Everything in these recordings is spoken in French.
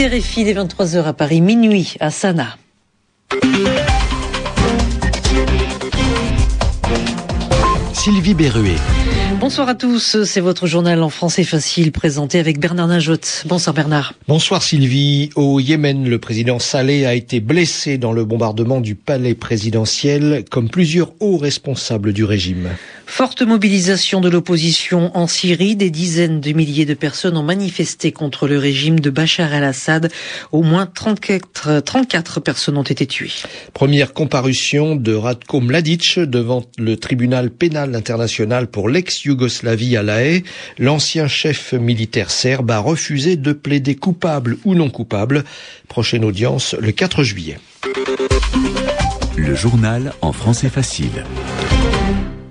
écoutez Réfi des 23h à Paris, minuit à Sanaa. Sylvie Berruet. Bonsoir à tous, c'est votre journal en français facile présenté avec Bernard Najot. Bonsoir Bernard. Bonsoir Sylvie. Au Yémen, le président Saleh a été blessé dans le bombardement du palais présidentiel comme plusieurs hauts responsables du régime. Forte mobilisation de l'opposition en Syrie, des dizaines de milliers de personnes ont manifesté contre le régime de Bachar el-Assad. Au moins 34, 34 personnes ont été tuées. Première comparution de Radko Mladic devant le tribunal pénal international pour l'ex-Yougoslavie à La Haye. L'ancien chef militaire serbe a refusé de plaider coupable ou non coupable. Prochaine audience le 4 juillet. Le journal en français facile.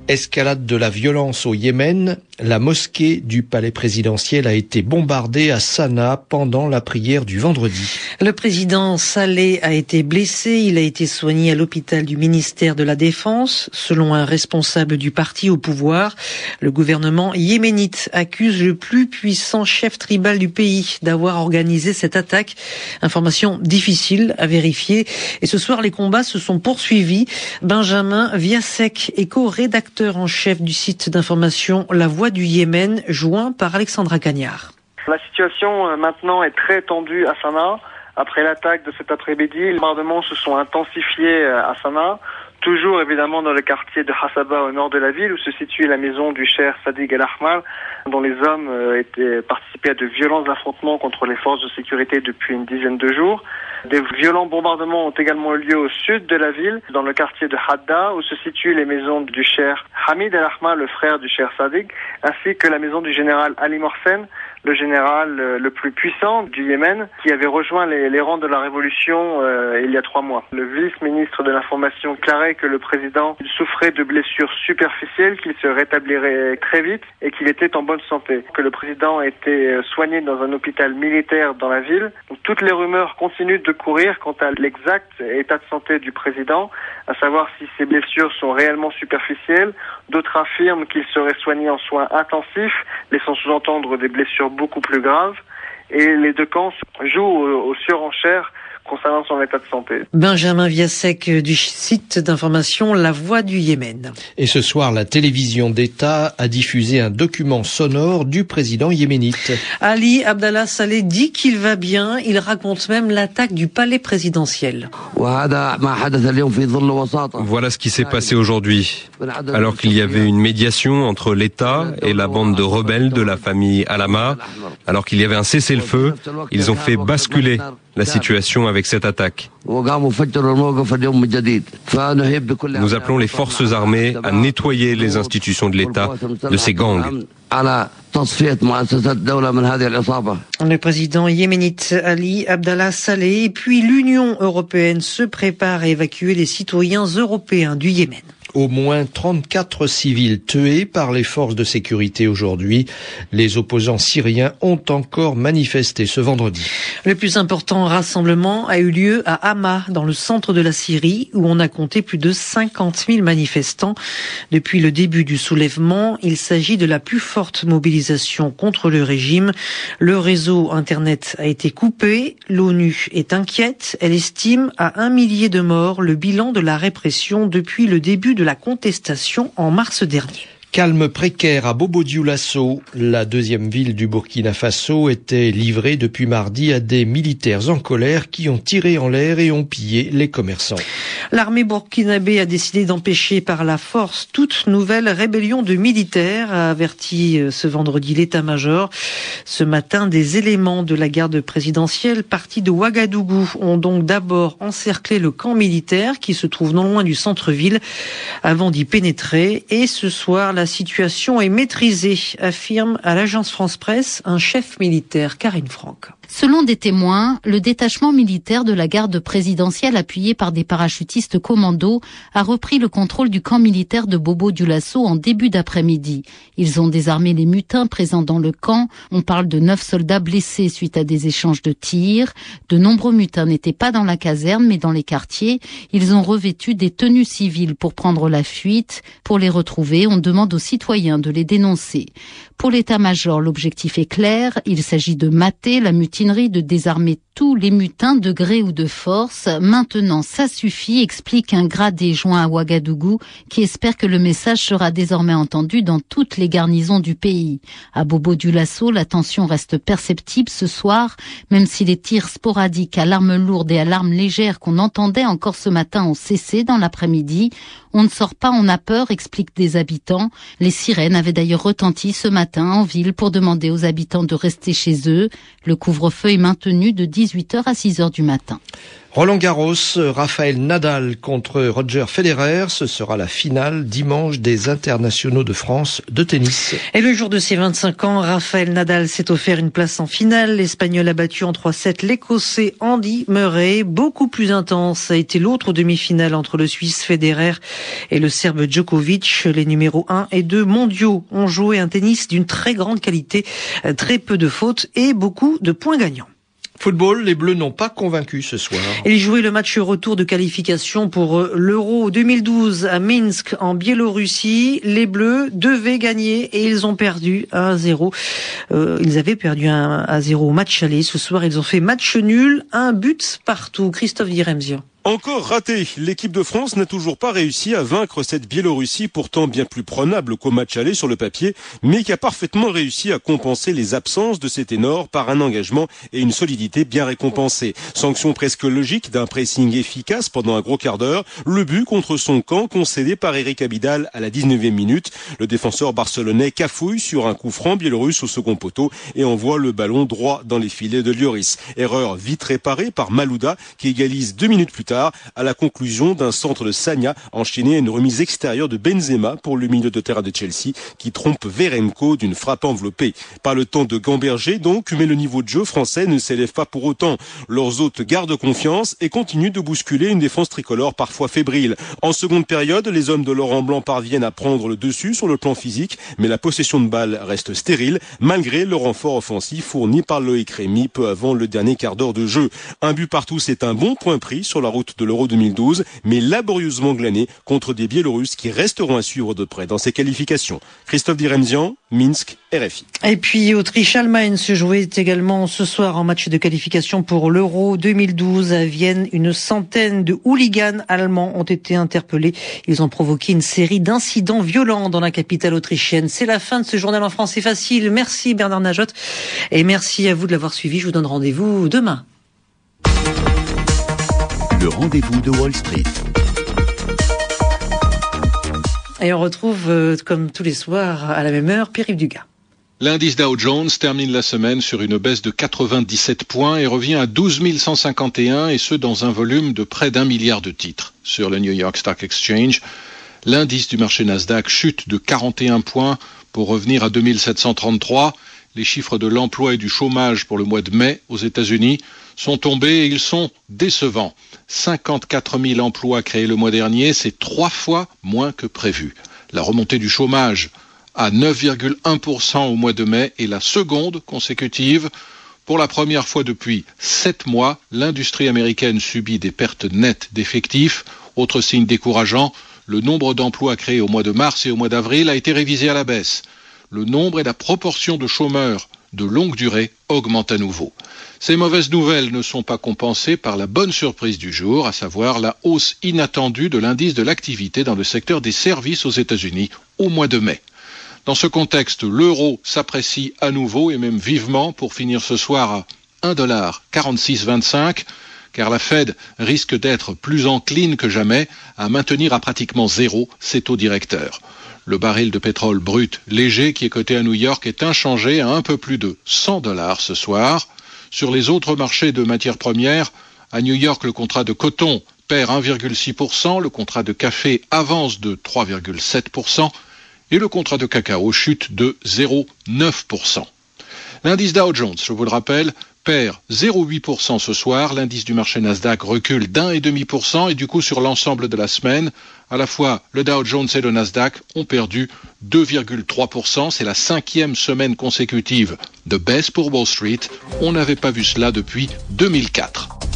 Escalade de la violence au Yémen, la mosquée du palais présidentiel a été bombardée à Sanaa pendant la prière du vendredi. Le président Saleh a été blessé, il a été soigné à l'hôpital du ministère de la Défense. Selon un responsable du parti au pouvoir, le gouvernement yéménite accuse le plus puissant chef tribal du pays d'avoir organisé cette attaque. Information difficile à vérifier. Et ce soir, les combats se sont poursuivis. Benjamin Viasek, éco-rédacteur en chef du site d'information La Voix du Yémen, joint par Alexandra Cagnard. La situation maintenant est très tendue à Sanaa. Après l'attaque de cet après-midi, les bombardements se sont intensifiés à Sanaa, toujours évidemment dans le quartier de Hassaba au nord de la ville où se situe la maison du cher Sadiq El-Ahmar, dont les hommes étaient participés à de violents affrontements contre les forces de sécurité depuis une dizaine de jours. Des violents bombardements ont également eu lieu au sud de la ville, dans le quartier de Hadda, où se situent les maisons du cher Hamid El-Ahmar, le frère du cher Sadiq, ainsi que la maison du général Ali Morsen, le général le plus puissant du Yémen, qui avait rejoint les, les rangs de la révolution euh, il y a trois mois. Le vice-ministre de l'information déclarait que le président souffrait de blessures superficielles, qu'il se rétablirait très vite et qu'il était en bonne santé. Que le président était soigné dans un hôpital militaire dans la ville. Donc, toutes les rumeurs continuent de courir quant à l'exact état de santé du président, à savoir si ses blessures sont réellement superficielles. D'autres affirment qu'il serait soigné en soins intensifs, laissant sous-entendre des blessures beaucoup plus graves. Et les deux camps jouent aux surenchères concernant son état de santé. Benjamin Viasek du site d'information La Voix du Yémen. Et ce soir, la télévision d'État a diffusé un document sonore du président yéménite. Ali Abdallah Saleh dit qu'il va bien. Il raconte même l'attaque du palais présidentiel. Voilà ce qui s'est passé aujourd'hui. Alors qu'il y avait une médiation entre l'État et la bande de rebelles de la famille Alama, alors qu'il y avait un cessez-le-feu, ils ont fait basculer la situation avec cette attaque. Nous appelons les forces armées à nettoyer les institutions de l'État de ces gangs. Le président yéménite Ali Abdallah Saleh et puis l'Union européenne se prépare à évacuer les citoyens européens du Yémen. Au moins 34 civils tués par les forces de sécurité aujourd'hui. Les opposants syriens ont encore manifesté ce vendredi. Le plus important rassemblement a eu lieu à Hama, dans le centre de la Syrie, où on a compté plus de 50 000 manifestants. Depuis le début du soulèvement, il s'agit de la plus forte mobilisation contre le régime. Le réseau Internet a été coupé. L'ONU est inquiète. Elle estime à un millier de morts le bilan de la répression depuis le début de la contestation en mars dernier. Calme précaire à Bobo Dioulasso. La deuxième ville du Burkina Faso était livrée depuis mardi à des militaires en colère qui ont tiré en l'air et ont pillé les commerçants. L'armée burkinabé a décidé d'empêcher par la force toute nouvelle rébellion de militaires, a averti ce vendredi l'état-major. Ce matin, des éléments de la garde présidentielle partis de Ouagadougou ont donc d'abord encerclé le camp militaire qui se trouve non loin du centre-ville avant d'y pénétrer et ce soir, la situation est maîtrisée, affirme à l'agence France-Presse un chef militaire, Karine Franck. Selon des témoins, le détachement militaire de la garde présidentielle appuyé par des parachutistes commandos a repris le contrôle du camp militaire de Bobo Dioulasso en début d'après-midi. Ils ont désarmé les mutins présents dans le camp. On parle de neuf soldats blessés suite à des échanges de tirs. De nombreux mutins n'étaient pas dans la caserne mais dans les quartiers. Ils ont revêtu des tenues civiles pour prendre la fuite. Pour les retrouver, on demande aux citoyens de les dénoncer. Pour l'état-major, l'objectif est clair. Il s'agit de mater la mutinerie, de désarmer tous les mutins de gré ou de force. Maintenant, ça suffit, explique un gradé joint à Ouagadougou qui espère que le message sera désormais entendu dans toutes les garnisons du pays. À Bobo du Lasso, la tension reste perceptible ce soir, même si les tirs sporadiques à l'arme lourde et à l'arme légère qu'on entendait encore ce matin ont cessé dans l'après-midi. On ne sort pas, on a peur, expliquent des habitants. Les sirènes avaient d'ailleurs retenti ce matin en ville pour demander aux habitants de rester chez eux. Le couvre-feu est maintenu de 18h à 6h du matin. Roland Garros, Raphaël Nadal contre Roger Federer, ce sera la finale dimanche des internationaux de France de tennis. Et le jour de ses 25 ans, Raphaël Nadal s'est offert une place en finale. L'Espagnol a battu en 3-7 l'Écossais Andy Murray. Beaucoup plus intense a été l'autre demi-finale entre le Suisse Federer et le Serbe Djokovic. Les numéros 1 et 2 mondiaux ont joué un tennis d'une très grande qualité, très peu de fautes et beaucoup de points gagnants. Football, les Bleus n'ont pas convaincu ce soir. Ils jouaient le match retour de qualification pour euh, l'Euro 2012 à Minsk en Biélorussie. Les Bleus devaient gagner et ils ont perdu 1-0. Euh, ils avaient perdu 1-0 au match aller. Ce soir, ils ont fait match nul, un but partout. Christophe Diremzio. Encore raté. L'équipe de France n'a toujours pas réussi à vaincre cette Biélorussie pourtant bien plus prenable qu'au match aller sur le papier, mais qui a parfaitement réussi à compenser les absences de ses ténors par un engagement et une solidité bien récompensée. Sanction presque logique d'un pressing efficace pendant un gros quart d'heure, le but contre son camp concédé par Eric Abidal à la 19e minute. Le défenseur barcelonais cafouille sur un coup franc biélorusse au second poteau et envoie le ballon droit dans les filets de Lloris. Erreur vite réparée par Malouda qui égalise deux minutes plus tard à la conclusion d'un centre de Sagna enchaîné à une remise extérieure de Benzema pour le milieu de terrain de Chelsea qui trompe Verenko d'une frappe enveloppée. Pas le temps de gamberger donc, mais le niveau de jeu français ne s'élève pas pour autant. Leurs hôtes gardent confiance et continuent de bousculer une défense tricolore parfois fébrile. En seconde période, les hommes de Laurent Blanc parviennent à prendre le dessus sur le plan physique, mais la possession de balle reste stérile malgré le renfort offensif fourni par Loïc Rémy peu avant le dernier quart d'heure de jeu. Un but partout, c'est un bon point pris sur la de l'Euro 2012, mais laborieusement glané contre des Biélorusses qui resteront à suivre de près dans ces qualifications. Christophe Diremzian, Minsk, RFI. Et puis Autriche-Allemagne se jouait également ce soir en match de qualification pour l'Euro 2012 à Vienne. Une centaine de hooligans allemands ont été interpellés. Ils ont provoqué une série d'incidents violents dans la capitale autrichienne. C'est la fin de ce journal en français facile. Merci Bernard Najot et merci à vous de l'avoir suivi. Je vous donne rendez-vous demain. Le rendez-vous de Wall Street. Et on retrouve, euh, comme tous les soirs, à la même heure, Pierre-Yves Dugas. L'indice Dow Jones termine la semaine sur une baisse de 97 points et revient à 12 151 et ce dans un volume de près d'un milliard de titres. Sur le New York Stock Exchange, l'indice du marché Nasdaq chute de 41 points pour revenir à 2733. Les chiffres de l'emploi et du chômage pour le mois de mai aux États-Unis sont tombés et ils sont décevants. 54 000 emplois créés le mois dernier, c'est trois fois moins que prévu. La remontée du chômage à 9,1% au mois de mai est la seconde consécutive. Pour la première fois depuis sept mois, l'industrie américaine subit des pertes nettes d'effectifs. Autre signe décourageant, le nombre d'emplois créés au mois de mars et au mois d'avril a été révisé à la baisse. Le nombre et la proportion de chômeurs de longue durée augmentent à nouveau. Ces mauvaises nouvelles ne sont pas compensées par la bonne surprise du jour, à savoir la hausse inattendue de l'indice de l'activité dans le secteur des services aux États-Unis au mois de mai. Dans ce contexte, l'euro s'apprécie à nouveau et même vivement pour finir ce soir à 1,4625 car la Fed risque d'être plus encline que jamais à maintenir à pratiquement zéro ses taux directeurs. Le baril de pétrole brut léger qui est coté à New York est inchangé à un peu plus de 100 dollars ce soir. Sur les autres marchés de matières premières, à New York, le contrat de coton perd 1,6%, le contrat de café avance de 3,7% et le contrat de cacao chute de 0,9%. L'indice Dow Jones, je vous le rappelle, perd 0,8% ce soir. L'indice du marché Nasdaq recule d'un et demi pour cent et du coup sur l'ensemble de la semaine, à la fois le Dow Jones et le Nasdaq ont perdu 2,3%. C'est la cinquième semaine consécutive de baisse pour Wall Street. On n'avait pas vu cela depuis 2004.